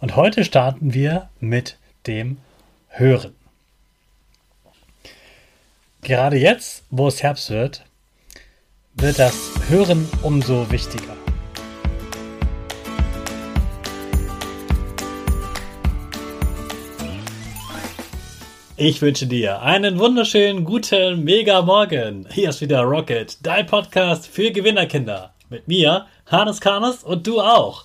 Und heute starten wir mit dem Hören. Gerade jetzt, wo es Herbst wird, wird das Hören umso wichtiger. Ich wünsche dir einen wunderschönen guten Mega Morgen. Hier ist wieder Rocket, dein Podcast für Gewinnerkinder. Mit mir, Hannes Karnes und du auch.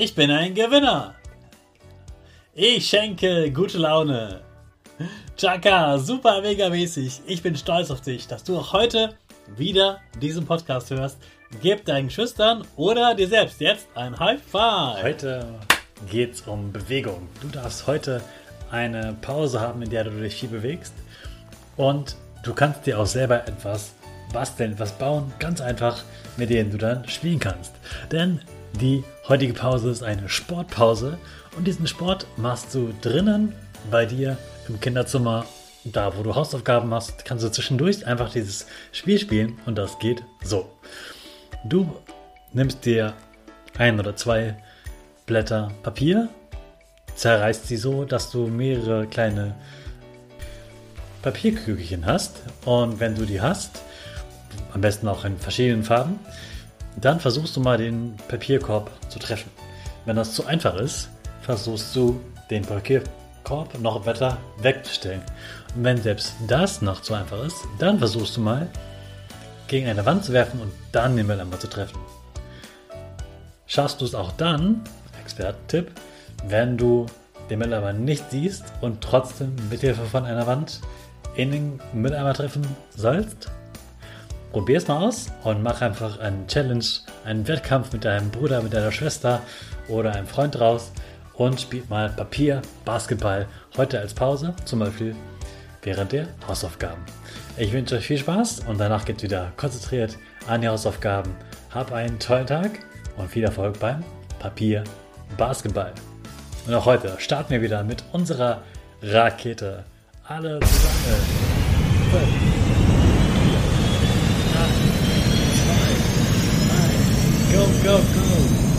Ich bin ein Gewinner. Ich schenke gute Laune. Chaka, super mega mäßig. Ich bin stolz auf dich, dass du auch heute wieder diesen Podcast hörst. Gib deinen Schüchtern oder dir selbst jetzt ein High Five. Heute geht es um Bewegung. Du darfst heute eine Pause haben, in der du dich viel bewegst. Und du kannst dir auch selber etwas basteln, etwas bauen, ganz einfach, mit dem du dann spielen kannst. Denn die heutige Pause ist eine Sportpause und diesen Sport machst du drinnen bei dir im Kinderzimmer, da wo du Hausaufgaben machst, kannst du zwischendurch einfach dieses Spiel spielen und das geht so. Du nimmst dir ein oder zwei Blätter Papier, zerreißt sie so, dass du mehrere kleine Papierkügelchen hast und wenn du die hast, am besten auch in verschiedenen Farben, dann versuchst du mal den Papierkorb zu treffen. Wenn das zu einfach ist, versuchst du den Papier, Korb noch weiter wegzustellen. Und wenn selbst das noch zu einfach ist, dann versuchst du mal gegen eine Wand zu werfen und dann den Müll einmal zu treffen. Schaffst du es auch dann, Expertentipp, wenn du den Mülleimer nicht siehst und trotzdem mit Hilfe von einer Wand in den Mülleimer treffen sollst? Probier es mal aus und mach einfach einen Challenge, einen Wettkampf mit deinem Bruder, mit deiner Schwester oder einem Freund raus und spielt mal Papier, Basketball heute als Pause, zum Beispiel während der Hausaufgaben. Ich wünsche euch viel Spaß und danach geht wieder konzentriert an die Hausaufgaben. Hab einen tollen Tag und viel Erfolg beim Papier, Basketball. Und auch heute starten wir wieder mit unserer Rakete. Alle zusammen. Fünf, go, go!